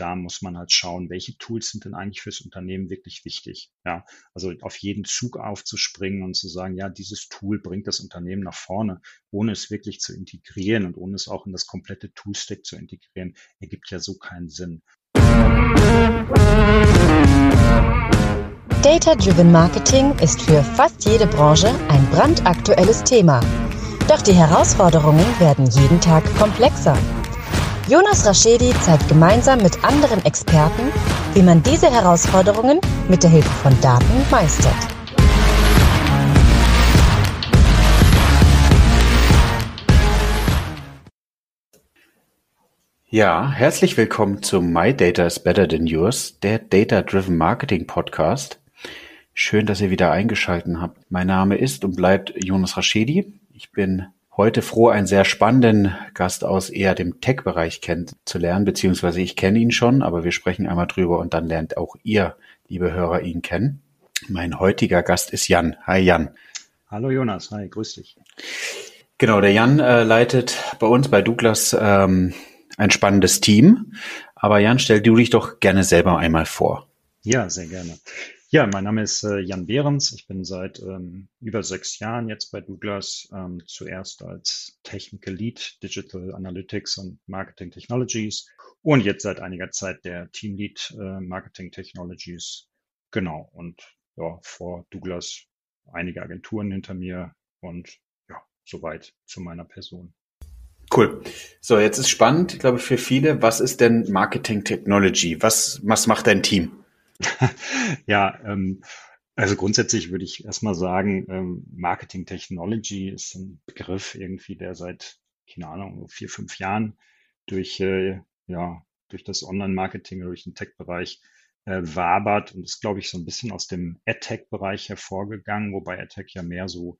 Da muss man halt schauen, welche Tools sind denn eigentlich fürs Unternehmen wirklich wichtig. Ja, also auf jeden Zug aufzuspringen und zu sagen, ja, dieses Tool bringt das Unternehmen nach vorne, ohne es wirklich zu integrieren und ohne es auch in das komplette Toolstack zu integrieren, ergibt ja so keinen Sinn. Data-Driven Marketing ist für fast jede Branche ein brandaktuelles Thema. Doch die Herausforderungen werden jeden Tag komplexer. Jonas Raschedi zeigt gemeinsam mit anderen Experten, wie man diese Herausforderungen mit der Hilfe von Daten meistert. Ja, herzlich willkommen zum My Data is Better Than Yours, der Data Driven Marketing Podcast. Schön, dass ihr wieder eingeschaltet habt. Mein Name ist und bleibt Jonas Raschedi. Ich bin heute froh, einen sehr spannenden Gast aus eher dem Tech-Bereich kennenzulernen, beziehungsweise ich kenne ihn schon, aber wir sprechen einmal drüber und dann lernt auch ihr, liebe Hörer, ihn kennen. Mein heutiger Gast ist Jan. Hi Jan. Hallo Jonas, hi, grüß dich. Genau, der Jan äh, leitet bei uns bei Douglas ähm, ein spannendes Team. Aber Jan, stell du dich doch gerne selber einmal vor. Ja, sehr gerne. Ja, mein Name ist äh, Jan Behrens. Ich bin seit ähm, über sechs Jahren jetzt bei Douglas, ähm, zuerst als Technical Lead Digital Analytics und Marketing Technologies und jetzt seit einiger Zeit der Team Lead äh, Marketing Technologies. Genau. Und ja, vor Douglas einige Agenturen hinter mir und ja, soweit zu meiner Person. Cool. So, jetzt ist spannend, ich glaube, für viele, was ist denn Marketing Technology? Was, was macht dein Team? ja, ähm, also grundsätzlich würde ich erstmal sagen, ähm, Marketing Technology ist ein Begriff irgendwie, der seit, keine Ahnung, vier, fünf Jahren durch, äh, ja, durch das Online-Marketing, durch den Tech-Bereich äh, wabert und ist, glaube ich, so ein bisschen aus dem AdTech-Bereich hervorgegangen, wobei AdTech ja mehr so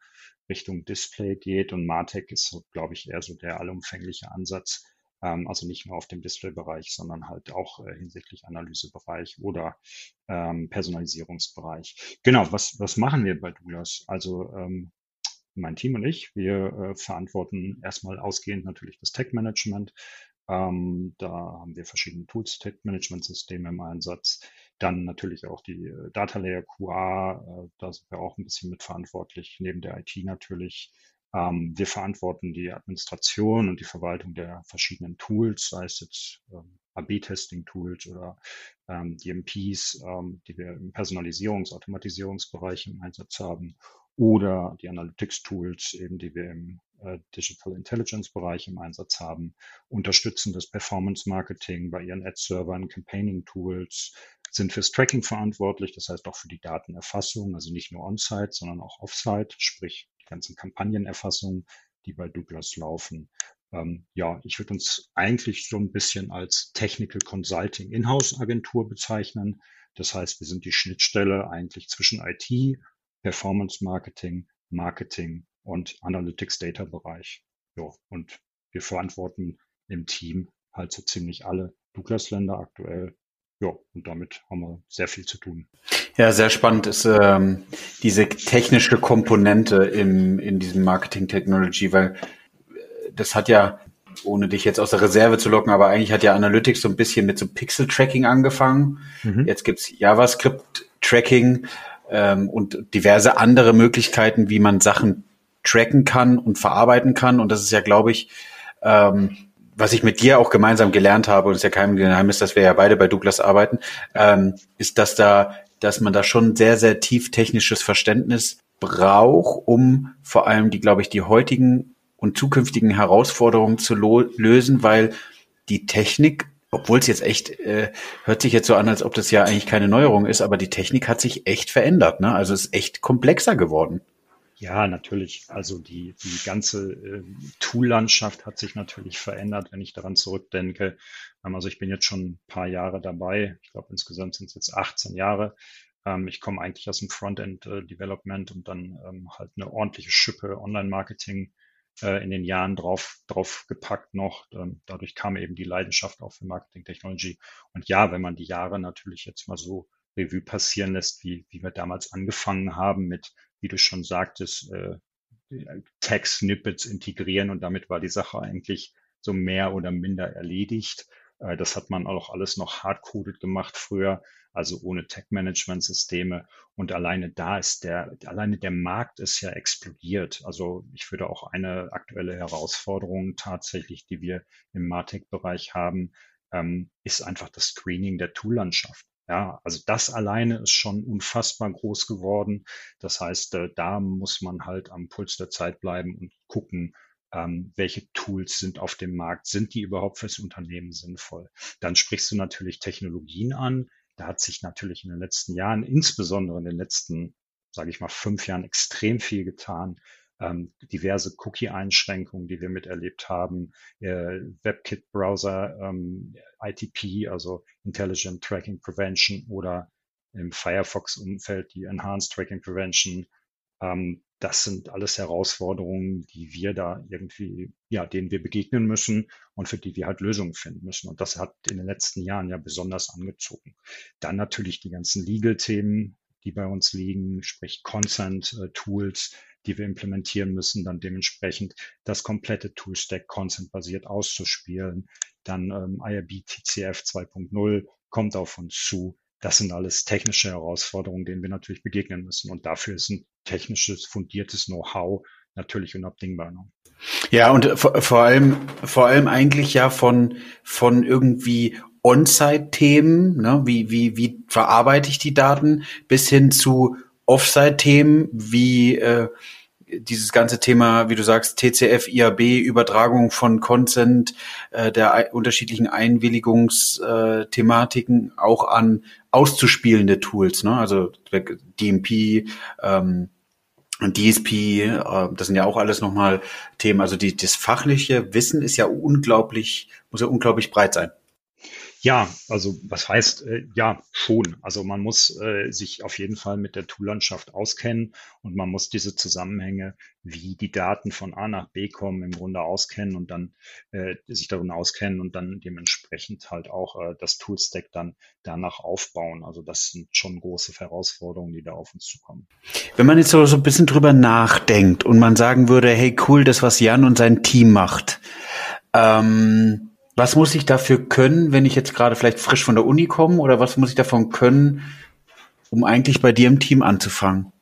Richtung Display geht und Martech ist, glaube ich, eher so der allumfängliche Ansatz. Ähm, also nicht nur auf dem Display-Bereich, sondern halt auch äh, hinsichtlich Analysebereich oder ähm, Personalisierungsbereich. Genau, was, was machen wir bei Douglas? Also ähm, mein Team und ich, wir äh, verantworten erstmal ausgehend natürlich das Tech-Management. Ähm, da haben wir verschiedene Tools, Tech-Management-Systeme im Einsatz. Dann natürlich auch die äh, Data Layer QA, äh, da sind wir auch ein bisschen mitverantwortlich, neben der IT natürlich. Ähm, wir verantworten die Administration und die Verwaltung der verschiedenen Tools, sei es jetzt ähm, AB-Testing-Tools oder ähm, DMPs, ähm, die wir im Personalisierungs-, Automatisierungsbereich im Einsatz haben oder die Analytics-Tools, eben die wir im äh, Digital Intelligence-Bereich im Einsatz haben, unterstützen das Performance-Marketing bei ihren Ad-Servern, Campaigning-Tools, sind fürs Tracking verantwortlich, das heißt auch für die Datenerfassung, also nicht nur on-site, sondern auch off-site, sprich die ganzen Kampagnenerfassungen, die bei Douglas laufen. Ähm, ja, ich würde uns eigentlich so ein bisschen als Technical Consulting Inhouse Agentur bezeichnen. Das heißt, wir sind die Schnittstelle eigentlich zwischen IT, Performance Marketing, Marketing und Analytics Data Bereich. Ja, und wir verantworten im Team halt so ziemlich alle Douglas-Länder aktuell ja, und damit haben wir sehr viel zu tun. Ja, sehr spannend ist ähm, diese technische Komponente im, in diesem Marketing Technology, weil äh, das hat ja, ohne dich jetzt aus der Reserve zu locken, aber eigentlich hat ja Analytics so ein bisschen mit so Pixel-Tracking angefangen. Mhm. Jetzt gibt's JavaScript-Tracking ähm, und diverse andere Möglichkeiten, wie man Sachen tracken kann und verarbeiten kann. Und das ist ja, glaube ich, ähm, was ich mit dir auch gemeinsam gelernt habe, und es ist ja kein Geheimnis, dass wir ja beide bei Douglas arbeiten, ähm, ist, dass da, dass man da schon sehr, sehr tief technisches Verständnis braucht, um vor allem die, glaube ich, die heutigen und zukünftigen Herausforderungen zu lösen, weil die Technik, obwohl es jetzt echt, äh, hört sich jetzt so an, als ob das ja eigentlich keine Neuerung ist, aber die Technik hat sich echt verändert, ne? Also es ist echt komplexer geworden. Ja, natürlich. Also die, die ganze äh, Tool-Landschaft hat sich natürlich verändert, wenn ich daran zurückdenke. Ähm, also ich bin jetzt schon ein paar Jahre dabei. Ich glaube, insgesamt sind es jetzt 18 Jahre. Ähm, ich komme eigentlich aus dem Frontend-Development äh, und dann ähm, halt eine ordentliche Schippe Online-Marketing äh, in den Jahren drauf, drauf gepackt noch. Ähm, dadurch kam eben die Leidenschaft auch für Marketing-Technology. Und ja, wenn man die Jahre natürlich jetzt mal so Revue passieren lässt, wie, wie wir damals angefangen haben mit wie du schon sagtest, äh, Text-Snippets integrieren und damit war die Sache eigentlich so mehr oder minder erledigt. Äh, das hat man auch alles noch hardcoded gemacht früher, also ohne Tech-Management-Systeme. Und alleine da ist der, alleine der Markt ist ja explodiert. Also ich würde auch eine aktuelle Herausforderung tatsächlich, die wir im Martech-Bereich haben, ähm, ist einfach das Screening der Toollandschaft. Ja, also das alleine ist schon unfassbar groß geworden. Das heißt, äh, da muss man halt am Puls der Zeit bleiben und gucken, ähm, welche Tools sind auf dem Markt, sind die überhaupt fürs Unternehmen sinnvoll? Dann sprichst du natürlich Technologien an. Da hat sich natürlich in den letzten Jahren, insbesondere in den letzten, sage ich mal, fünf Jahren extrem viel getan. Ähm, diverse Cookie-Einschränkungen, die wir miterlebt haben, äh, WebKit-Browser, ähm, ITP, also Intelligent Tracking Prevention oder im Firefox-Umfeld die Enhanced Tracking Prevention. Ähm, das sind alles Herausforderungen, die wir da irgendwie, ja, denen wir begegnen müssen und für die wir halt Lösungen finden müssen. Und das hat in den letzten Jahren ja besonders angezogen. Dann natürlich die ganzen Legal-Themen, die bei uns liegen, sprich Consent-Tools, äh, die wir implementieren müssen, dann dementsprechend das komplette Toolstack Consent-basiert auszuspielen. Dann ähm, IRB TCF 2.0 kommt auf uns zu. Das sind alles technische Herausforderungen, denen wir natürlich begegnen müssen. Und dafür ist ein technisches, fundiertes Know-how natürlich unabdingbar. Ja, und vor, vor allem, vor allem eigentlich ja von, von irgendwie On-Site-Themen, ne? wie, wie, wie verarbeite ich die Daten, bis hin zu Off-Site-Themen, wie äh, dieses ganze Thema, wie du sagst, TCF, IAB, Übertragung von Consent, äh, der unterschiedlichen Einwilligungsthematiken auch an auszuspielende Tools, ne? also DMP, ähm, DSP, äh, das sind ja auch alles nochmal Themen. Also die, das fachliche Wissen ist ja unglaublich, muss ja unglaublich breit sein. Ja, also was heißt, äh, ja, schon. Also man muss äh, sich auf jeden Fall mit der Toollandschaft auskennen und man muss diese Zusammenhänge, wie die Daten von A nach B kommen, im Grunde auskennen und dann äh, sich darin auskennen und dann dementsprechend halt auch äh, das Toolstack dann danach aufbauen. Also das sind schon große Herausforderungen, die da auf uns zukommen. Wenn man jetzt so, so ein bisschen drüber nachdenkt und man sagen würde, hey cool, das, was Jan und sein Team macht, ähm, was muss ich dafür können, wenn ich jetzt gerade vielleicht frisch von der Uni komme oder was muss ich davon können, um eigentlich bei dir im Team anzufangen?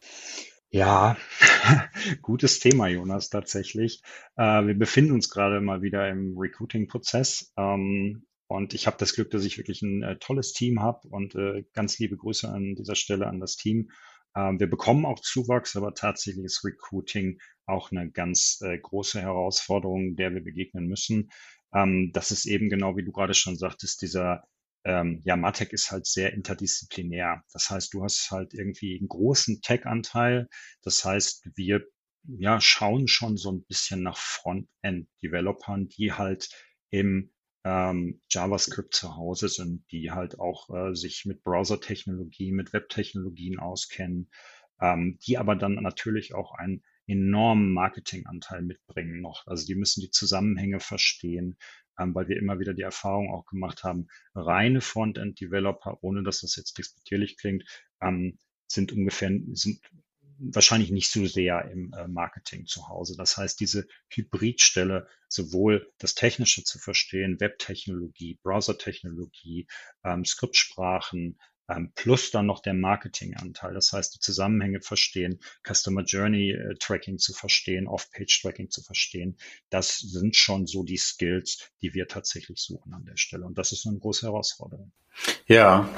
Ja, gutes Thema, Jonas, tatsächlich. Äh, wir befinden uns gerade mal wieder im Recruiting-Prozess. Ähm, und ich habe das Glück, dass ich wirklich ein äh, tolles Team habe und äh, ganz liebe Grüße an dieser Stelle an das Team. Ähm, wir bekommen auch Zuwachs, aber tatsächlich ist Recruiting auch eine ganz äh, große Herausforderung, der wir begegnen müssen ähm, das ist eben genau, wie du gerade schon sagtest, dieser, ähm, ja, Matec ist halt sehr interdisziplinär. Das heißt, du hast halt irgendwie einen großen Tech-Anteil. Das heißt, wir ja, schauen schon so ein bisschen nach Frontend-Developern, die halt im ähm, JavaScript zu Hause sind, die halt auch äh, sich mit Browser-Technologie, mit Web-Technologien auskennen, ähm, die aber dann natürlich auch ein enormen Marketinganteil mitbringen noch. Also die müssen die Zusammenhänge verstehen, ähm, weil wir immer wieder die Erfahrung auch gemacht haben, reine Frontend-Developer, ohne dass das jetzt disputierlich klingt, ähm, sind ungefähr, sind wahrscheinlich nicht so sehr im äh, Marketing zu Hause. Das heißt, diese Hybridstelle, sowohl das Technische zu verstehen, Webtechnologie, Browsertechnologie, ähm, Skriptsprachen, plus dann noch der Marketinganteil. Das heißt, die Zusammenhänge verstehen, Customer Journey äh, Tracking zu verstehen, Off-Page Tracking zu verstehen. Das sind schon so die Skills, die wir tatsächlich suchen an der Stelle. Und das ist eine große Herausforderung. Ja,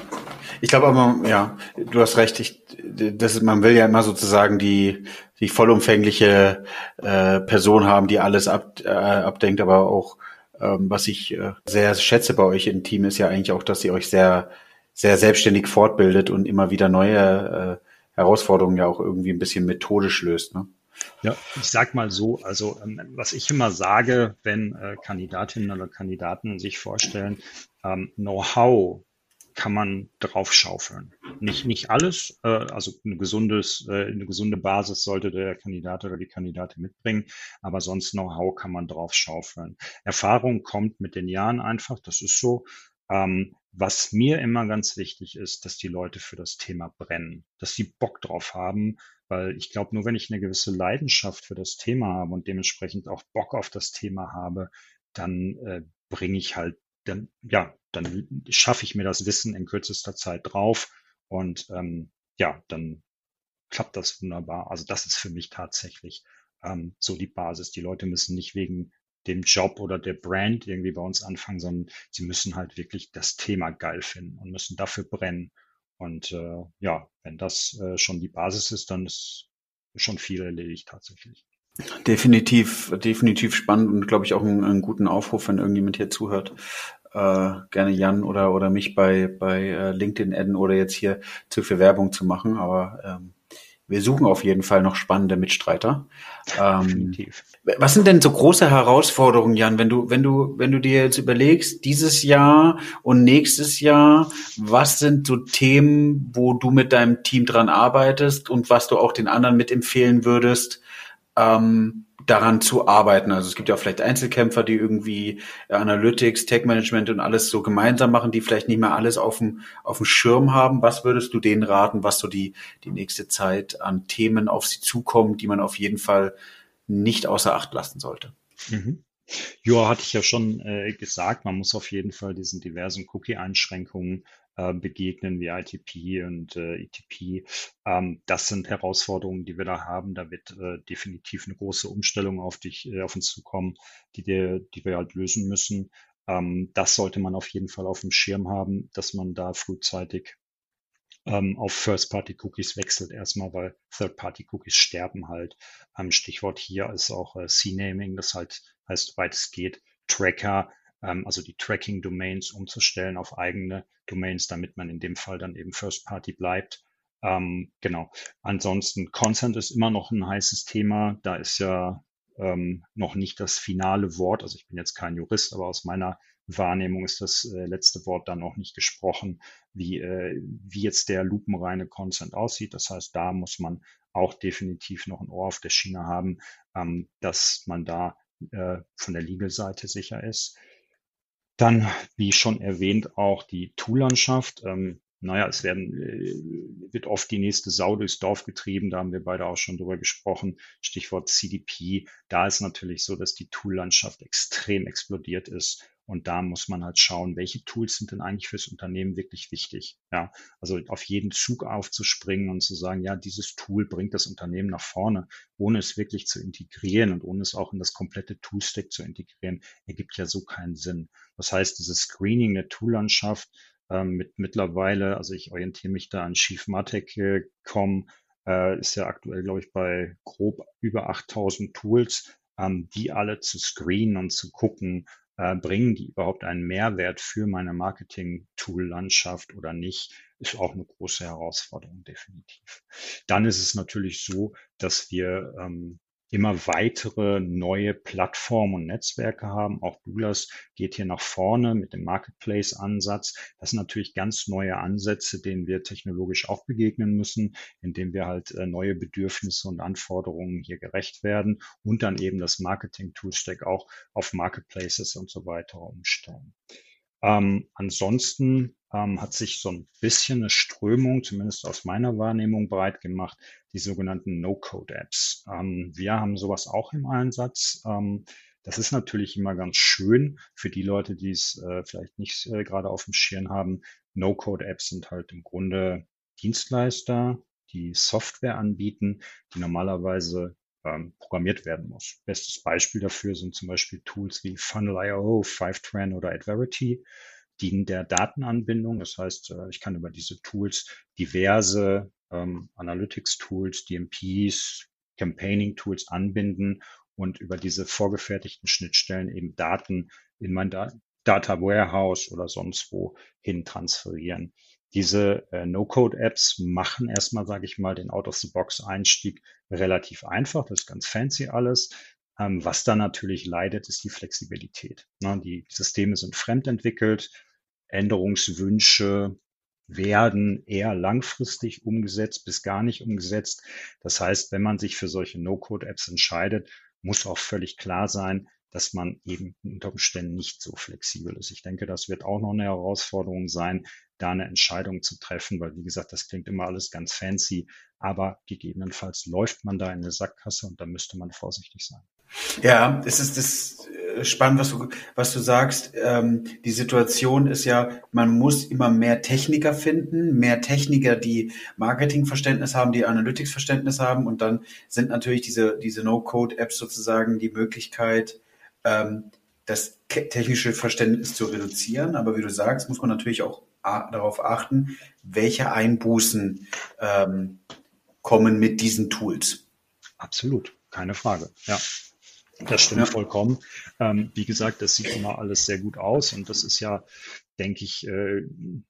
ich glaube aber, ja, du hast recht. Ich, das ist, man will ja immer sozusagen die, die vollumfängliche äh, Person haben, die alles ab, äh, abdenkt, aber auch ähm, was ich äh, sehr schätze bei euch im Team ist ja eigentlich auch, dass ihr euch sehr sehr selbstständig fortbildet und immer wieder neue äh, Herausforderungen ja auch irgendwie ein bisschen methodisch löst. Ne? Ja, ich sag mal so, also ähm, was ich immer sage, wenn äh, Kandidatinnen oder Kandidaten sich vorstellen, ähm, Know-how kann man draufschaufeln. Nicht, nicht alles, äh, also ein gesundes, äh, eine gesunde Basis sollte der Kandidat oder die Kandidatin mitbringen, aber sonst Know-how kann man draufschaufeln. Erfahrung kommt mit den Jahren einfach, das ist so. Ähm, was mir immer ganz wichtig ist, dass die Leute für das Thema brennen, dass sie Bock drauf haben, weil ich glaube, nur wenn ich eine gewisse Leidenschaft für das Thema habe und dementsprechend auch Bock auf das Thema habe, dann äh, bringe ich halt dann, ja, dann schaffe ich mir das Wissen in kürzester Zeit drauf und ähm, ja, dann klappt das wunderbar. Also das ist für mich tatsächlich ähm, so die Basis. Die Leute müssen nicht wegen dem Job oder der Brand irgendwie bei uns anfangen, sondern sie müssen halt wirklich das Thema geil finden und müssen dafür brennen. Und äh, ja, wenn das äh, schon die Basis ist, dann ist schon viel erledigt tatsächlich. Definitiv, definitiv spannend und glaube ich auch einen, einen, guten Aufruf, wenn irgendjemand hier zuhört. Äh, gerne Jan oder oder mich bei bei äh, LinkedIn adden oder jetzt hier zu viel Werbung zu machen. Aber ähm, wir suchen auf jeden Fall noch spannende Mitstreiter. Ähm, was sind denn so große Herausforderungen, Jan, wenn du, wenn du, wenn du dir jetzt überlegst, dieses Jahr und nächstes Jahr, was sind so Themen, wo du mit deinem Team dran arbeitest und was du auch den anderen mitempfehlen würdest, ähm, daran zu arbeiten. Also es gibt ja vielleicht Einzelkämpfer, die irgendwie Analytics, Tech Management und alles so gemeinsam machen, die vielleicht nicht mehr alles auf dem, auf dem Schirm haben. Was würdest du denen raten, was so die, die nächste Zeit an Themen auf sie zukommt, die man auf jeden Fall nicht außer Acht lassen sollte? Mhm. Ja, hatte ich ja schon äh, gesagt, man muss auf jeden Fall diesen diversen Cookie-Einschränkungen äh, begegnen wie ITP und äh, ETP. Ähm, das sind Herausforderungen, die wir da haben. Da wird äh, definitiv eine große Umstellung auf dich, äh, auf uns zukommen, die, wir, die wir halt lösen müssen. Ähm, das sollte man auf jeden Fall auf dem Schirm haben, dass man da frühzeitig ähm, auf First-Party-Cookies wechselt erstmal, weil Third-Party-Cookies sterben halt. Ähm, Stichwort hier ist auch äh, C-Naming, das halt heißt, weit es geht, Tracker, also die Tracking-Domains umzustellen auf eigene Domains, damit man in dem Fall dann eben First Party bleibt. Ähm, genau. Ansonsten Consent ist immer noch ein heißes Thema. Da ist ja ähm, noch nicht das finale Wort. Also ich bin jetzt kein Jurist, aber aus meiner Wahrnehmung ist das äh, letzte Wort dann noch nicht gesprochen, wie, äh, wie jetzt der lupenreine Consent aussieht. Das heißt, da muss man auch definitiv noch ein Ohr auf der Schiene haben, ähm, dass man da äh, von der Legal-Seite sicher ist. Dann, wie schon erwähnt, auch die Tool-Landschaft. Ähm, naja, es werden, äh, wird oft die nächste Sau durchs Dorf getrieben. Da haben wir beide auch schon drüber gesprochen. Stichwort CDP. Da ist natürlich so, dass die Tool-Landschaft extrem explodiert ist. Und da muss man halt schauen, welche Tools sind denn eigentlich fürs Unternehmen wirklich wichtig. Ja, also auf jeden Zug aufzuspringen und zu sagen, ja, dieses Tool bringt das Unternehmen nach vorne, ohne es wirklich zu integrieren und ohne es auch in das komplette Toolstack zu integrieren, ergibt ja so keinen Sinn. Das heißt, dieses Screening der Toollandschaft ähm, mit mittlerweile, also ich orientiere mich da an chiefmatic.com, äh, ist ja aktuell, glaube ich, bei grob über 8000 Tools, ähm, die alle zu screenen und zu gucken, äh, bringen die überhaupt einen Mehrwert für meine Marketing-Tool-Landschaft oder nicht, ist auch eine große Herausforderung, definitiv. Dann ist es natürlich so, dass wir ähm, immer weitere neue Plattformen und Netzwerke haben. Auch Douglas geht hier nach vorne mit dem Marketplace-Ansatz. Das sind natürlich ganz neue Ansätze, denen wir technologisch auch begegnen müssen, indem wir halt äh, neue Bedürfnisse und Anforderungen hier gerecht werden und dann eben das Marketing-Toolstack auch auf Marketplaces und so weiter umstellen. Ähm, ansonsten ähm, hat sich so ein bisschen eine Strömung, zumindest aus meiner Wahrnehmung, breit gemacht, die sogenannten No-Code-Apps. Ähm, wir haben sowas auch im Einsatz. Ähm, das ist natürlich immer ganz schön für die Leute, die es äh, vielleicht nicht äh, gerade auf dem Schirm haben. No-Code-Apps sind halt im Grunde Dienstleister, die Software anbieten, die normalerweise ähm, programmiert werden muss. Bestes Beispiel dafür sind zum Beispiel Tools wie Funnel.io, Fivetran oder Adverity, dienen der Datenanbindung. Das heißt, äh, ich kann über diese Tools diverse ähm, Analytics-Tools, DMPs, Campaigning-Tools anbinden und über diese vorgefertigten Schnittstellen eben Daten in mein da Data Warehouse oder sonst wo hin transferieren. Diese äh, No-Code-Apps machen erstmal, sage ich mal, den Out-of-the-Box-Einstieg relativ einfach. Das ist ganz fancy alles. Ähm, was da natürlich leidet, ist die Flexibilität. Ne? Die Systeme sind fremdentwickelt. Änderungswünsche werden eher langfristig umgesetzt bis gar nicht umgesetzt. Das heißt, wenn man sich für solche No-Code-Apps entscheidet, muss auch völlig klar sein, dass man eben unter Umständen nicht so flexibel ist. Ich denke, das wird auch noch eine Herausforderung sein, da eine Entscheidung zu treffen, weil wie gesagt, das klingt immer alles ganz fancy, aber gegebenenfalls läuft man da in eine Sackgasse und da müsste man vorsichtig sein. Ja, es ist das äh, spannend, was du, was du sagst. Ähm, die Situation ist ja, man muss immer mehr Techniker finden, mehr Techniker, die Marketingverständnis haben, die Analytics-Verständnis haben. Und dann sind natürlich diese, diese No-Code-Apps sozusagen die Möglichkeit, ähm, das technische Verständnis zu reduzieren. Aber wie du sagst, muss man natürlich auch darauf achten, welche Einbußen ähm, kommen mit diesen Tools. Absolut, keine Frage. Ja. Das stimmt ja. vollkommen. Ähm, wie gesagt, das sieht immer alles sehr gut aus und das ist ja, denke ich, äh,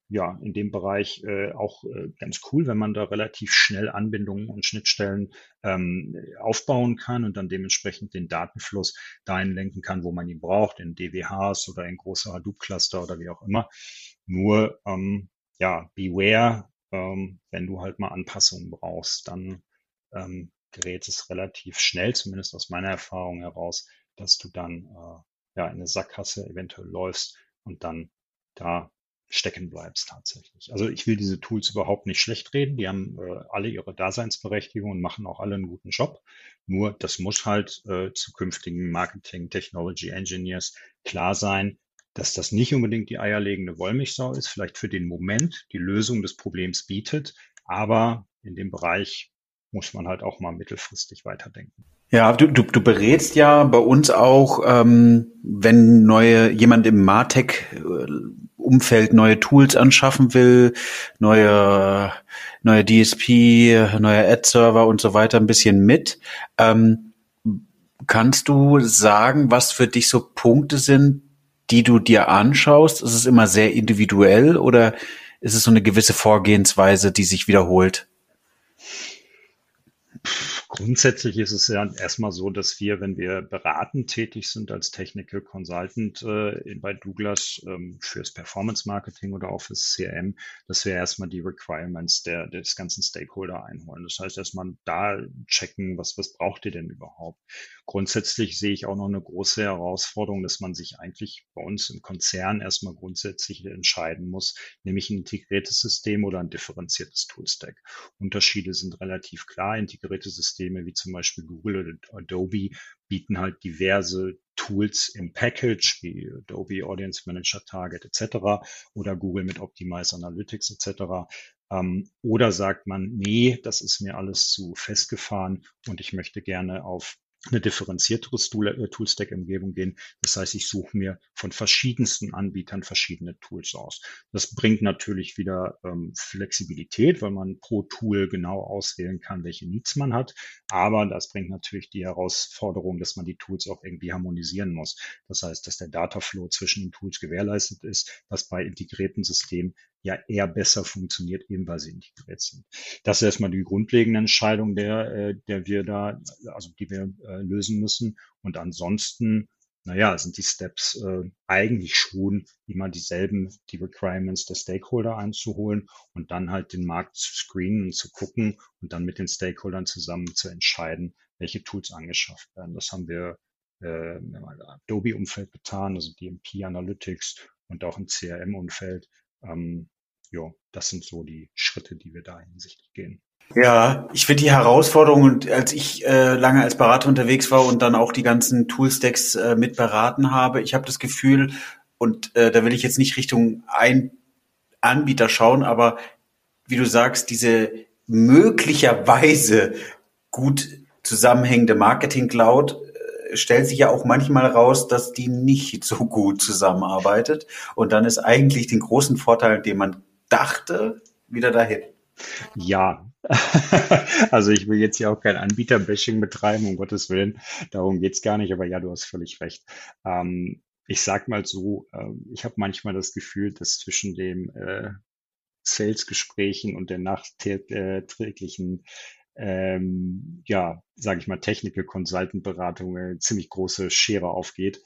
ja, in dem Bereich äh, auch äh, ganz cool, wenn man da relativ schnell Anbindungen und Schnittstellen ähm, aufbauen kann und dann dementsprechend den Datenfluss dahin lenken kann, wo man ihn braucht, in DWHs oder in große Hadoop-Cluster oder wie auch immer. Nur, ähm, ja, beware, ähm, wenn du halt mal Anpassungen brauchst, dann ähm, gerät es relativ schnell, zumindest aus meiner Erfahrung heraus, dass du dann äh, ja in eine Sackgasse eventuell läufst und dann da stecken bleibst tatsächlich. Also ich will diese Tools überhaupt nicht schlecht reden. Die haben äh, alle ihre Daseinsberechtigung und machen auch alle einen guten Job. Nur das muss halt äh, zukünftigen Marketing Technology Engineers klar sein, dass das nicht unbedingt die eierlegende Wollmilchsau ist, vielleicht für den Moment die Lösung des Problems bietet, aber in dem Bereich muss man halt auch mal mittelfristig weiterdenken. Ja, du, du, du berätst ja bei uns auch, ähm, wenn neue jemand im Martech Umfeld neue Tools anschaffen will, neue neue DSP, neue Ad-Server und so weiter ein bisschen mit. Ähm, kannst du sagen, was für dich so Punkte sind, die du dir anschaust? Ist es immer sehr individuell oder ist es so eine gewisse Vorgehensweise, die sich wiederholt? Grundsätzlich ist es ja erstmal so, dass wir, wenn wir beratend tätig sind als Technical Consultant äh, bei Douglas ähm, fürs Performance Marketing oder auch fürs CRM, dass wir erstmal die Requirements der, des ganzen Stakeholder einholen. Das heißt, erstmal da checken, was, was braucht ihr denn überhaupt? Grundsätzlich sehe ich auch noch eine große Herausforderung, dass man sich eigentlich bei uns im Konzern erstmal grundsätzlich entscheiden muss, nämlich ein integriertes System oder ein differenziertes Toolstack. Unterschiede sind relativ klar. Integrierte Systeme wie zum Beispiel Google oder Adobe bieten halt diverse Tools im Package wie Adobe Audience Manager Target etc. oder Google mit Optimize Analytics etc. Ähm, oder sagt man, nee, das ist mir alles zu festgefahren und ich möchte gerne auf eine differenziertere äh, Toolstack-Umgebung gehen. Das heißt, ich suche mir von verschiedensten Anbietern verschiedene Tools aus. Das bringt natürlich wieder ähm, Flexibilität, weil man pro Tool genau auswählen kann, welche Needs man hat. Aber das bringt natürlich die Herausforderung, dass man die Tools auch irgendwie harmonisieren muss. Das heißt, dass der Dataflow zwischen den Tools gewährleistet ist, was bei integrierten Systemen ja eher besser funktioniert, eben weil sie integriert sind. Das ist erstmal die grundlegende Entscheidung, der, äh, der wir da, also die wir äh, lösen müssen. Und ansonsten, naja, sind die Steps äh, eigentlich schon immer dieselben, die Requirements der Stakeholder einzuholen und dann halt den Markt zu screenen und zu gucken und dann mit den Stakeholdern zusammen zu entscheiden, welche Tools angeschafft werden. Das haben wir äh, im Adobe-Umfeld getan, also DMP Analytics und auch im CRM-Umfeld. Ähm, ja, das sind so die Schritte, die wir da hinsichtlich gehen. Ja, ich finde die Herausforderung und als ich äh, lange als Berater unterwegs war und dann auch die ganzen Toolstacks äh, mit beraten habe, ich habe das Gefühl, und äh, da will ich jetzt nicht Richtung ein Anbieter schauen, aber wie du sagst, diese möglicherweise gut zusammenhängende Marketing Cloud stellt sich ja auch manchmal raus, dass die nicht so gut zusammenarbeitet. Und dann ist eigentlich den großen Vorteil, den man dachte, wieder dahin. Ja, also ich will jetzt hier auch kein Anbieter-Bashing betreiben, um Gottes Willen. Darum geht's gar nicht, aber ja, du hast völlig recht. Ähm, ich sag mal so, äh, ich habe manchmal das Gefühl, dass zwischen dem äh, Sales-Gesprächen und der nachträglichen ähm, ja, sage ich mal, Technical Consultant Beratung eine ziemlich große Schere aufgeht.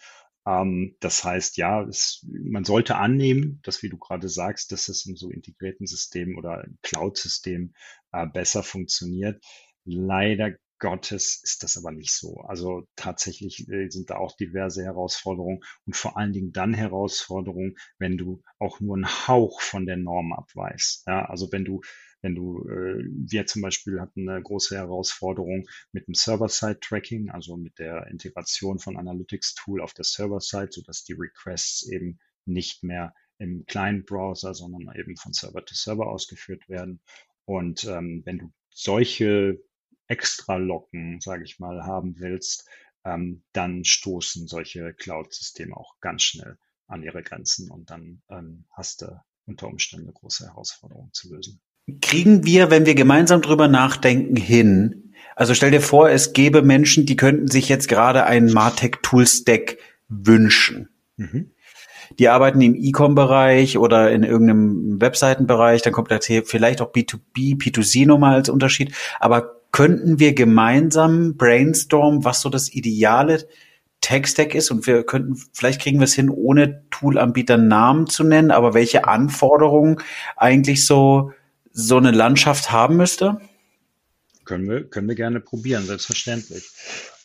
Ähm, das heißt, ja, es, man sollte annehmen, dass, wie du gerade sagst, dass es in so integrierten Systemen oder Cloud-Systemen äh, besser funktioniert. Leider Gottes ist das aber nicht so. Also tatsächlich äh, sind da auch diverse Herausforderungen und vor allen Dingen dann Herausforderungen, wenn du auch nur einen Hauch von der Norm abweist. Ja, also wenn du wenn du, äh, wir zum Beispiel hatten eine große Herausforderung mit dem Server-Side-Tracking, also mit der Integration von Analytics-Tool auf der Server-Side, sodass die Requests eben nicht mehr im Client-Browser, sondern eben von Server to Server ausgeführt werden. Und ähm, wenn du solche Extra-Locken, sage ich mal, haben willst, ähm, dann stoßen solche Cloud-Systeme auch ganz schnell an ihre Grenzen und dann ähm, hast du unter Umständen eine große Herausforderung zu lösen. Kriegen wir, wenn wir gemeinsam drüber nachdenken, hin? Also stell dir vor, es gäbe Menschen, die könnten sich jetzt gerade einen Martech Tool Stack wünschen. Mhm. Die arbeiten im E-Com-Bereich oder in irgendeinem Webseitenbereich, dann kommt da vielleicht auch B2B, P2C nochmal als Unterschied. Aber könnten wir gemeinsam brainstormen, was so das ideale Tech-Stack ist und wir könnten, vielleicht kriegen wir es hin, ohne Toolanbieter Namen zu nennen, aber welche Anforderungen eigentlich so, so eine Landschaft haben müsste? Können wir, können wir gerne probieren, selbstverständlich.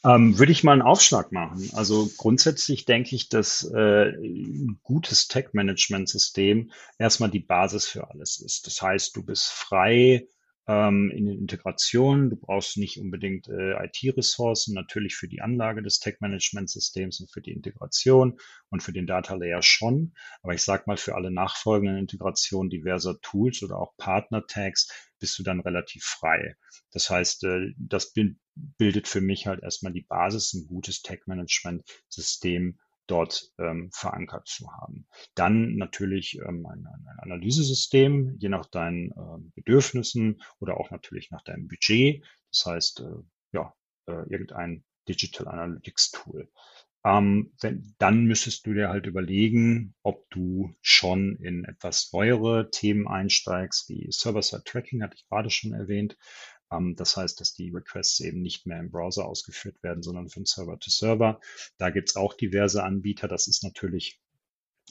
Ähm, würde ich mal einen Aufschlag machen. Also grundsätzlich denke ich, dass äh, ein gutes Tech-Management-System erstmal die Basis für alles ist. Das heißt, du bist frei, ähm, in den Integrationen. Du brauchst nicht unbedingt äh, IT-Ressourcen, natürlich für die Anlage des Tech-Management-Systems und für die Integration und für den Data Layer schon. Aber ich sage mal, für alle nachfolgenden Integrationen diverser Tools oder auch Partner-Tags bist du dann relativ frei. Das heißt, äh, das bildet für mich halt erstmal die Basis, ein gutes Tech-Management-System dort ähm, verankert zu haben. Dann natürlich ähm, ein, ein Analysesystem, je nach deinen äh, Bedürfnissen oder auch natürlich nach deinem Budget. Das heißt, äh, ja, äh, irgendein Digital Analytics Tool. Ähm, wenn, dann müsstest du dir halt überlegen, ob du schon in etwas neuere Themen einsteigst, wie Server-Side Tracking, hatte ich gerade schon erwähnt, das heißt, dass die Requests eben nicht mehr im Browser ausgeführt werden, sondern von Server to Server. Da gibt es auch diverse Anbieter. Das ist natürlich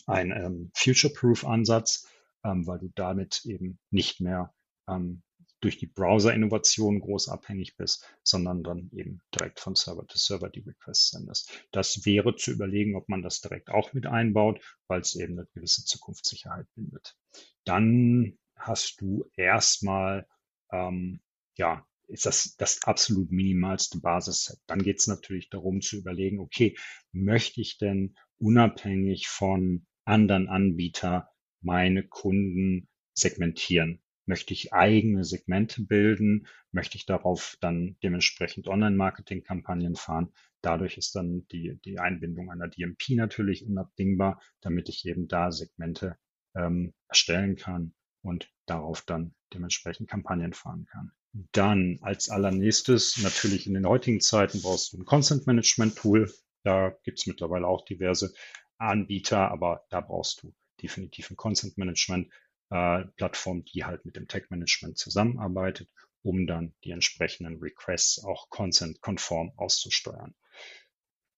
ein ähm, Future-Proof-Ansatz, ähm, weil du damit eben nicht mehr ähm, durch die Browser-Innovation groß abhängig bist, sondern dann eben direkt von Server to Server die Requests sendest. Das wäre zu überlegen, ob man das direkt auch mit einbaut, weil es eben eine gewisse Zukunftssicherheit bindet. Dann hast du erstmal ähm, ja, ist das das absolut minimalste Basisset. Dann geht es natürlich darum zu überlegen, okay, möchte ich denn unabhängig von anderen Anbietern meine Kunden segmentieren? Möchte ich eigene Segmente bilden? Möchte ich darauf dann dementsprechend Online-Marketing-Kampagnen fahren? Dadurch ist dann die, die Einbindung einer DMP natürlich unabdingbar, damit ich eben da Segmente ähm, erstellen kann und darauf dann dementsprechend Kampagnen fahren kann. Dann als allernächstes natürlich in den heutigen Zeiten brauchst du ein Consent Management Tool. Da gibt es mittlerweile auch diverse Anbieter, aber da brauchst du definitiv ein Consent Management äh, Plattform, die halt mit dem Tech Management zusammenarbeitet, um dann die entsprechenden Requests auch consent-konform auszusteuern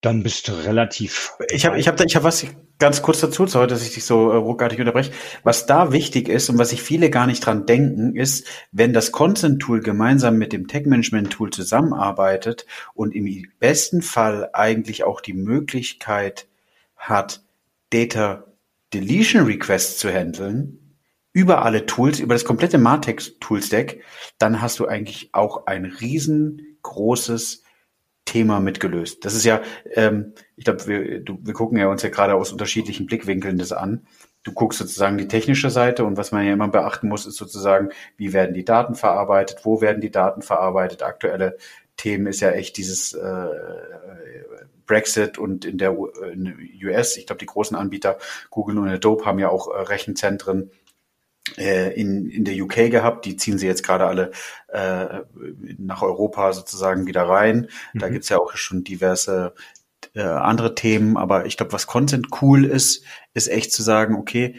dann bist du relativ. Ich habe ich hab, ich hab was ganz kurz dazu, sorry, dass ich dich so äh, ruckartig unterbreche. Was da wichtig ist und was sich viele gar nicht dran denken, ist, wenn das Consent-Tool gemeinsam mit dem Tech-Management-Tool zusammenarbeitet und im besten Fall eigentlich auch die Möglichkeit hat, Data Deletion Requests zu handeln, über alle Tools, über das komplette Martech Tool Stack, dann hast du eigentlich auch ein riesengroßes Thema mitgelöst. Das ist ja, ähm, ich glaube, wir, du, wir gucken ja uns ja gerade aus unterschiedlichen Blickwinkeln das an. Du guckst sozusagen die technische Seite und was man ja immer beachten muss, ist sozusagen, wie werden die Daten verarbeitet, wo werden die Daten verarbeitet. Aktuelle Themen ist ja echt dieses äh, Brexit und in der US, ich glaube, die großen Anbieter Google und Adobe haben ja auch äh, Rechenzentren äh, in, in der UK gehabt. Die ziehen sie jetzt gerade alle äh, nach Europa sozusagen wieder rein. Da mhm. gibt's ja auch schon diverse äh, andere Themen. Aber ich glaube, was Content cool ist, ist echt zu sagen, okay,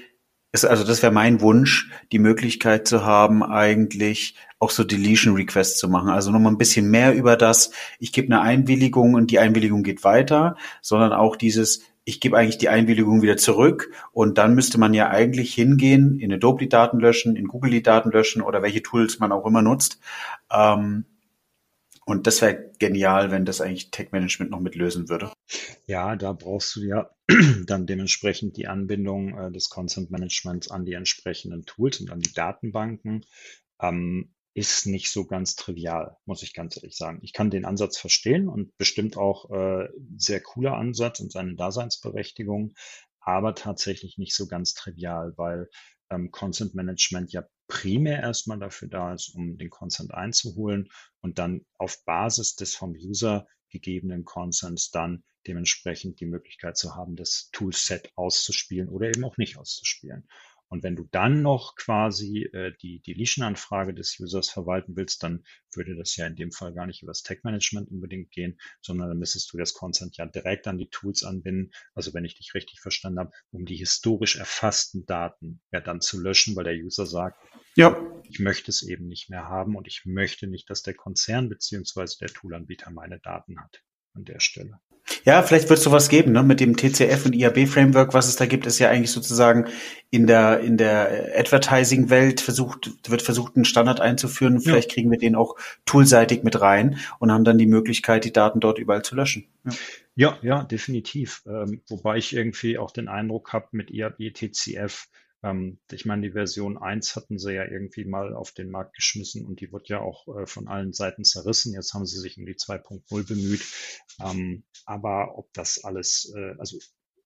ist, also das wäre mein Wunsch, die Möglichkeit zu haben, eigentlich auch so Deletion Requests zu machen. Also nochmal ein bisschen mehr über das, ich gebe eine Einwilligung und die Einwilligung geht weiter, sondern auch dieses, ich gebe eigentlich die Einwilligung wieder zurück und dann müsste man ja eigentlich hingehen, in Adobe die Daten löschen, in Google die Daten löschen oder welche Tools man auch immer nutzt. Ähm, und das wäre genial, wenn das eigentlich Tech-Management noch mitlösen würde. Ja, da brauchst du ja dann dementsprechend die Anbindung äh, des Consent Managements an die entsprechenden Tools und an die Datenbanken. ähm, ist nicht so ganz trivial, muss ich ganz ehrlich sagen. Ich kann den Ansatz verstehen und bestimmt auch äh, sehr cooler Ansatz und seine Daseinsberechtigung, aber tatsächlich nicht so ganz trivial, weil ähm, Consent Management ja primär erstmal dafür da ist, um den Consent einzuholen und dann auf Basis des vom User gegebenen Consents dann dementsprechend die Möglichkeit zu haben, das Toolset auszuspielen oder eben auch nicht auszuspielen. Und wenn du dann noch quasi äh, die Deletion-Anfrage des Users verwalten willst, dann würde das ja in dem Fall gar nicht über das Tag-Management unbedingt gehen, sondern dann müsstest du das Consent ja direkt an die Tools anbinden. Also wenn ich dich richtig verstanden habe, um die historisch erfassten Daten ja dann zu löschen, weil der User sagt, ja. ich möchte es eben nicht mehr haben und ich möchte nicht, dass der Konzern beziehungsweise der Toolanbieter meine Daten hat an der Stelle. Ja, vielleicht wird es sowas geben, ne? Mit dem TCF und IAB-Framework, was es da gibt, ist ja eigentlich sozusagen in der, in der Advertising-Welt versucht, wird versucht, einen Standard einzuführen. Vielleicht ja. kriegen wir den auch toolseitig mit rein und haben dann die Möglichkeit, die Daten dort überall zu löschen. Ja, ja, ja definitiv. Ähm, wobei ich irgendwie auch den Eindruck habe, mit IAB, TCF, ähm, ich meine, die Version 1 hatten sie ja irgendwie mal auf den Markt geschmissen und die wird ja auch äh, von allen Seiten zerrissen. Jetzt haben sie sich um die 2.0 bemüht. Ähm, aber ob das alles, äh, also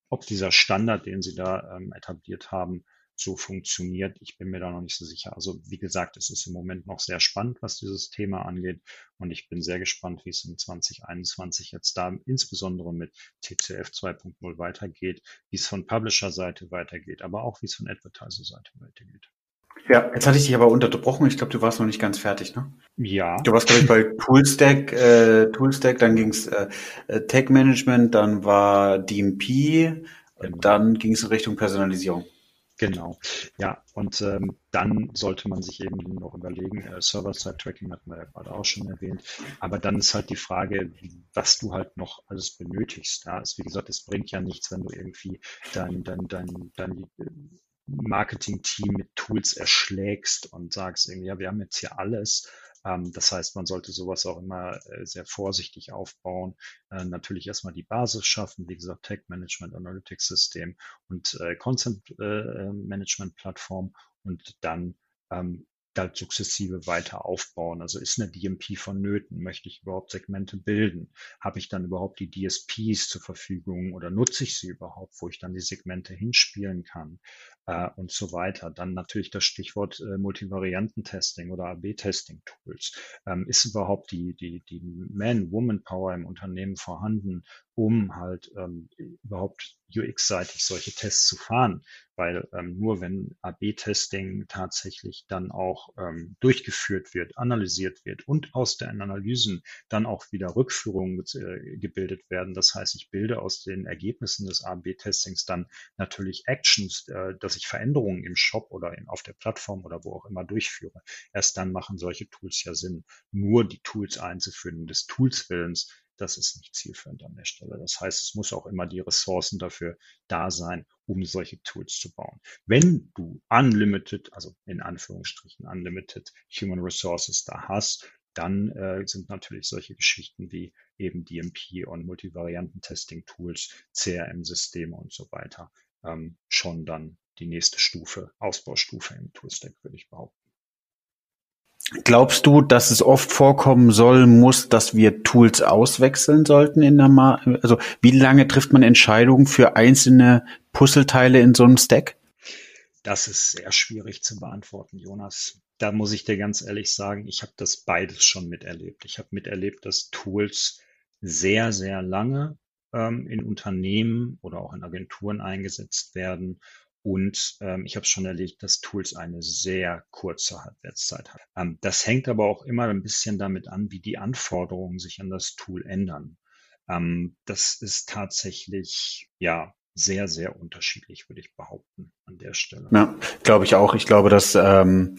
ob dieser Standard, den sie da ähm, etabliert haben, so funktioniert. Ich bin mir da noch nicht so sicher. Also wie gesagt, es ist im Moment noch sehr spannend, was dieses Thema angeht. Und ich bin sehr gespannt, wie es in 2021 jetzt da insbesondere mit TCF 2.0 weitergeht, wie es von Publisher-Seite weitergeht, aber auch wie es von Advertiser-Seite weitergeht. Ja, jetzt hatte ich dich aber unterbrochen. Ich glaube, du warst noch nicht ganz fertig, ne? Ja. Du warst, glaube ich, bei Toolstack, äh, Toolstack, dann ging's äh, äh, Tech Management, dann war DMP, genau. dann ging es in Richtung Personalisierung. Genau, ja, und ähm, dann sollte man sich eben noch überlegen, äh, Server-Side-Tracking hatten wir ja gerade auch schon erwähnt, aber dann ist halt die Frage, was du halt noch alles benötigst. Ja, ist, wie gesagt, es bringt ja nichts, wenn du irgendwie dein, dein, dein, dein äh, Marketing-Team mit Tools erschlägst und sagst irgendwie, ja, wir haben jetzt hier alles das heißt, man sollte sowas auch immer äh, sehr vorsichtig aufbauen. Äh, natürlich erstmal die Basis schaffen, wie gesagt, Tech Management, Analytics System und äh, Content Management Plattform und dann ähm, halt sukzessive weiter aufbauen. Also ist eine DMP vonnöten? Möchte ich überhaupt Segmente bilden? Habe ich dann überhaupt die DSPs zur Verfügung oder nutze ich sie überhaupt, wo ich dann die Segmente hinspielen kann? Äh, und so weiter. Dann natürlich das Stichwort äh, Multivariantentesting oder AB-Testing-Tools. Ähm, ist überhaupt die, die, die Man-Woman-Power im Unternehmen vorhanden, um halt ähm, überhaupt UX-seitig solche Tests zu fahren? Weil ähm, nur wenn AB-Testing tatsächlich dann auch ähm, durchgeführt wird, analysiert wird und aus den Analysen dann auch wieder Rückführungen äh, gebildet werden. Das heißt, ich bilde aus den Ergebnissen des AB-Testings dann natürlich Actions, äh, dass ich Veränderungen im Shop oder in, auf der Plattform oder wo auch immer durchführe. Erst dann machen solche Tools ja Sinn. Nur die Tools einzuführen, des Tools Willens, das ist nicht zielführend an der Stelle. Das heißt, es muss auch immer die Ressourcen dafür da sein, um solche Tools zu bauen. Wenn du unlimited, also in Anführungsstrichen unlimited Human Resources da hast, dann äh, sind natürlich solche Geschichten wie eben DMP und Multivarianten-Testing-Tools, CRM-Systeme und so weiter ähm, schon dann die nächste Stufe, Ausbaustufe im Toolstack, würde ich behaupten. Glaubst du, dass es oft vorkommen soll, muss, dass wir Tools auswechseln sollten in der Ma also wie lange trifft man Entscheidungen für einzelne Puzzleteile in so einem Stack? Das ist sehr schwierig zu beantworten, Jonas. Da muss ich dir ganz ehrlich sagen, ich habe das beides schon miterlebt. Ich habe miterlebt, dass Tools sehr, sehr lange ähm, in Unternehmen oder auch in Agenturen eingesetzt werden und ähm, ich habe schon erlebt, dass Tools eine sehr kurze Halbwertszeit haben. Ähm, das hängt aber auch immer ein bisschen damit an, wie die Anforderungen sich an das Tool ändern. Ähm, das ist tatsächlich, ja, sehr, sehr unterschiedlich, würde ich behaupten, an der Stelle. Ja, glaube ich auch. Ich glaube, dass, ähm,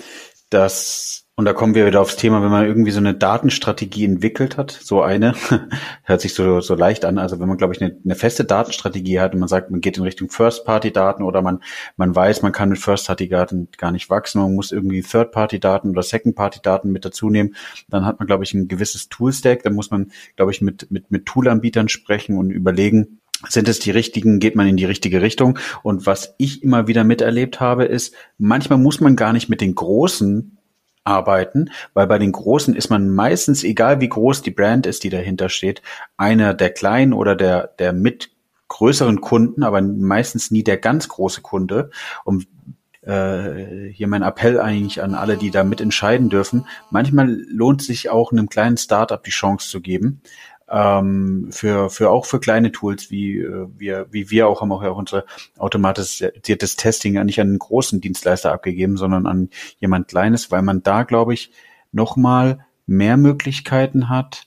dass und da kommen wir wieder aufs Thema, wenn man irgendwie so eine Datenstrategie entwickelt hat, so eine, hört sich so, so leicht an. Also wenn man, glaube ich, eine, eine feste Datenstrategie hat und man sagt, man geht in Richtung First-Party-Daten oder man, man weiß, man kann mit First-Party-Daten gar nicht wachsen, man muss irgendwie Third-Party-Daten oder Second-Party-Daten mit dazu nehmen, dann hat man, glaube ich, ein gewisses Tool-Stack. Dann muss man, glaube ich, mit, mit, mit Tool-Anbietern sprechen und überlegen, sind es die richtigen, geht man in die richtige Richtung. Und was ich immer wieder miterlebt habe, ist, manchmal muss man gar nicht mit den großen arbeiten, weil bei den Großen ist man meistens, egal wie groß die Brand ist, die dahinter steht, einer der kleinen oder der, der mit größeren Kunden, aber meistens nie der ganz große Kunde. Und äh, hier mein Appell eigentlich an alle, die da mitentscheiden dürfen. Manchmal lohnt sich auch einem kleinen Startup die Chance zu geben, ähm, für, für auch für kleine Tools, wie äh, wir, wie wir auch haben auch ja unser automatisiertes Testing nicht an einen großen Dienstleister abgegeben, sondern an jemand Kleines, weil man da, glaube ich, nochmal mehr Möglichkeiten hat,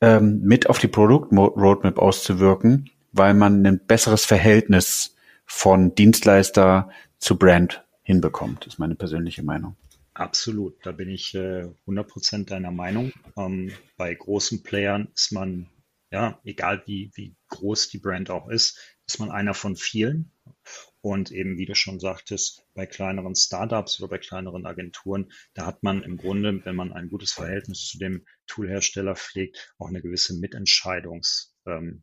ähm, mit auf die Produkt-Roadmap auszuwirken, weil man ein besseres Verhältnis von Dienstleister zu Brand hinbekommt, ist meine persönliche Meinung. Absolut, da bin ich äh, 100% deiner Meinung. Ähm, bei großen Playern ist man, ja, egal wie, wie groß die Brand auch ist, ist man einer von vielen. Und eben, wie du schon sagtest, bei kleineren Startups oder bei kleineren Agenturen, da hat man im Grunde, wenn man ein gutes Verhältnis zu dem Toolhersteller pflegt, auch eine gewisse Mitentscheidungsberechtigung, ähm,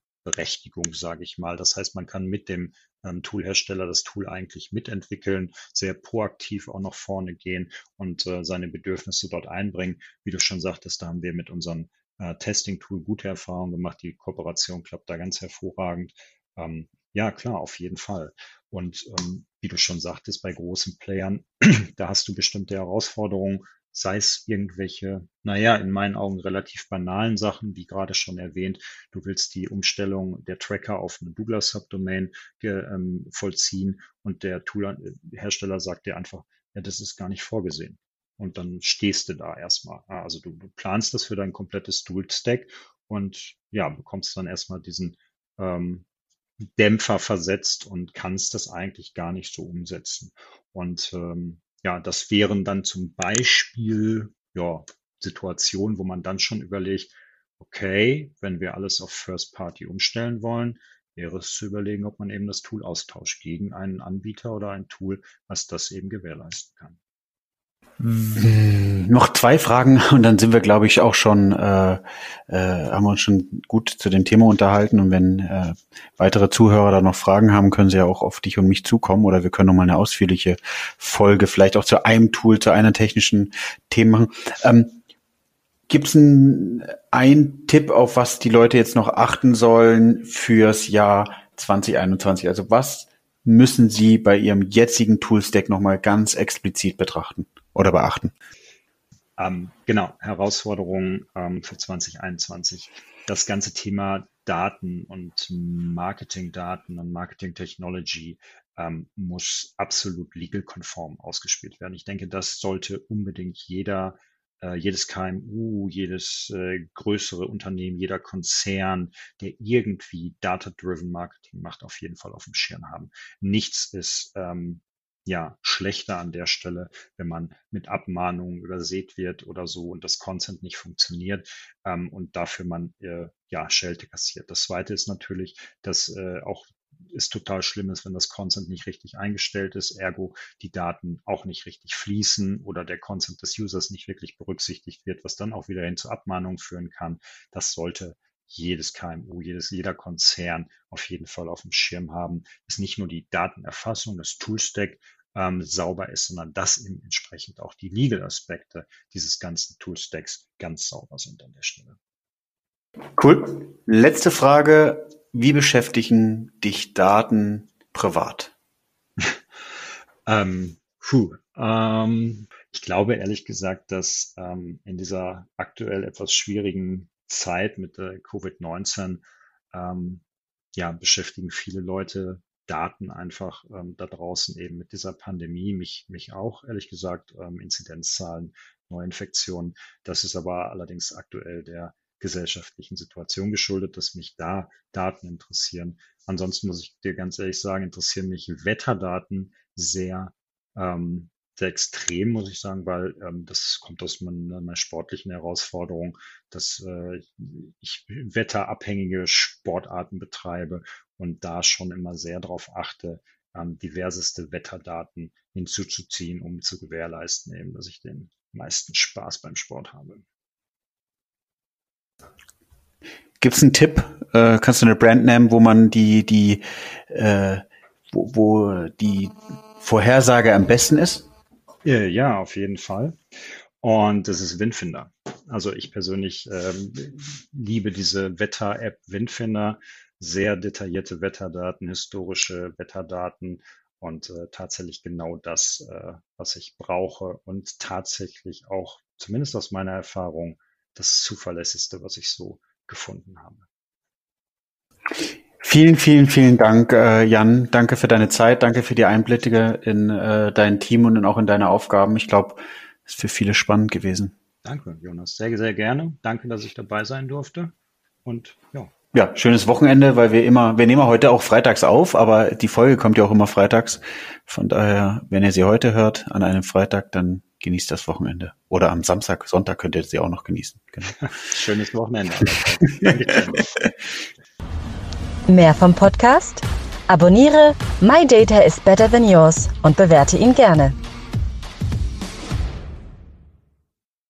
sage ich mal. Das heißt, man kann mit dem ähm, Toolhersteller das Tool eigentlich mitentwickeln, sehr proaktiv auch nach vorne gehen und äh, seine Bedürfnisse dort einbringen. Wie du schon sagtest, da haben wir mit unserem äh, Testing-Tool gute Erfahrungen gemacht. Die Kooperation klappt da ganz hervorragend. Ähm, ja, klar, auf jeden Fall. Und ähm, wie du schon sagtest, bei großen Playern, da hast du bestimmte Herausforderungen, sei es irgendwelche, naja, in meinen Augen relativ banalen Sachen, wie gerade schon erwähnt, du willst die Umstellung der Tracker auf eine Douglas Subdomain ähm, vollziehen und der Toolhersteller sagt dir einfach, ja, das ist gar nicht vorgesehen. Und dann stehst du da erstmal. Also du, du planst das für dein komplettes Tool-Stack und ja, bekommst dann erstmal diesen ähm, Dämpfer versetzt und kannst das eigentlich gar nicht so umsetzen. Und ähm, ja, das wären dann zum Beispiel ja, Situationen, wo man dann schon überlegt, okay, wenn wir alles auf First Party umstellen wollen, wäre es zu überlegen, ob man eben das Tool austauscht gegen einen Anbieter oder ein Tool, was das eben gewährleisten kann. Hm, noch zwei Fragen und dann sind wir, glaube ich, auch schon, äh, äh, haben wir uns schon gut zu dem Thema unterhalten. Und wenn äh, weitere Zuhörer da noch Fragen haben, können sie ja auch auf dich und mich zukommen oder wir können noch mal eine ausführliche Folge vielleicht auch zu einem Tool, zu einer technischen Thema machen. Ähm, Gibt es einen Tipp, auf was die Leute jetzt noch achten sollen fürs Jahr 2021? Also was müssen sie bei ihrem jetzigen Toolstack nochmal ganz explizit betrachten? Oder beachten? Ähm, genau, Herausforderungen ähm, für 2021. Das ganze Thema Daten und Marketingdaten und Marketing Technology ähm, muss absolut legal-konform ausgespielt werden. Ich denke, das sollte unbedingt jeder, äh, jedes KMU, jedes äh, größere Unternehmen, jeder Konzern, der irgendwie Data-Driven Marketing macht, auf jeden Fall auf dem Schirm haben. Nichts ist ähm, ja schlechter an der Stelle, wenn man mit Abmahnungen übersät wird oder so und das Consent nicht funktioniert ähm, und dafür man äh, ja Schelte kassiert. Das zweite ist natürlich, dass äh, auch ist total schlimm ist, wenn das Consent nicht richtig eingestellt ist, ergo die Daten auch nicht richtig fließen oder der Consent des Users nicht wirklich berücksichtigt wird, was dann auch wieder hin zu Abmahnungen führen kann. Das sollte jedes KMU, jedes, jeder Konzern auf jeden Fall auf dem Schirm haben, ist nicht nur die Datenerfassung, das Toolstack ähm, sauber ist, sondern dass eben entsprechend auch die Legal-Aspekte dieses ganzen Tool-Stacks ganz sauber sind an der Stelle. Cool. Letzte Frage. Wie beschäftigen dich Daten privat? ähm, puh, ähm, ich glaube ehrlich gesagt, dass ähm, in dieser aktuell etwas schwierigen Zeit mit der Covid-19 ähm, ja, beschäftigen viele Leute Daten einfach ähm, da draußen eben mit dieser Pandemie, mich, mich auch, ehrlich gesagt, ähm, Inzidenzzahlen, Neuinfektionen. Das ist aber allerdings aktuell der gesellschaftlichen Situation geschuldet, dass mich da Daten interessieren. Ansonsten muss ich dir ganz ehrlich sagen, interessieren mich Wetterdaten sehr, ähm, sehr extrem, muss ich sagen, weil ähm, das kommt aus meiner, meiner sportlichen Herausforderung, dass äh, ich wetterabhängige Sportarten betreibe und da schon immer sehr darauf achte, ähm, diverseste Wetterdaten hinzuzuziehen, um zu gewährleisten, eben, dass ich den meisten Spaß beim Sport habe. Gibt es einen Tipp? Äh, kannst du eine Brand nennen, wo man die, die, äh, wo, wo die Vorhersage am besten ist? Ja, auf jeden Fall. Und das ist Windfinder. Also ich persönlich ähm, liebe diese Wetter-App Windfinder. Sehr detaillierte Wetterdaten, historische Wetterdaten und äh, tatsächlich genau das, äh, was ich brauche und tatsächlich auch, zumindest aus meiner Erfahrung, das zuverlässigste, was ich so gefunden habe. Vielen, vielen, vielen Dank, äh, Jan. Danke für deine Zeit. Danke für die Einblicke in äh, dein Team und auch in deine Aufgaben. Ich glaube, es ist für viele spannend gewesen. Danke, Jonas. Sehr, sehr gerne. Danke, dass ich dabei sein durfte. Und ja. Ja, schönes Wochenende, weil wir immer, wir nehmen heute auch freitags auf, aber die Folge kommt ja auch immer freitags. Von daher, wenn ihr sie heute hört, an einem Freitag, dann genießt das Wochenende. Oder am Samstag, Sonntag könnt ihr sie auch noch genießen. Genau. Schönes Wochenende. Mehr vom Podcast? Abonniere My Data is Better Than Yours und bewerte ihn gerne.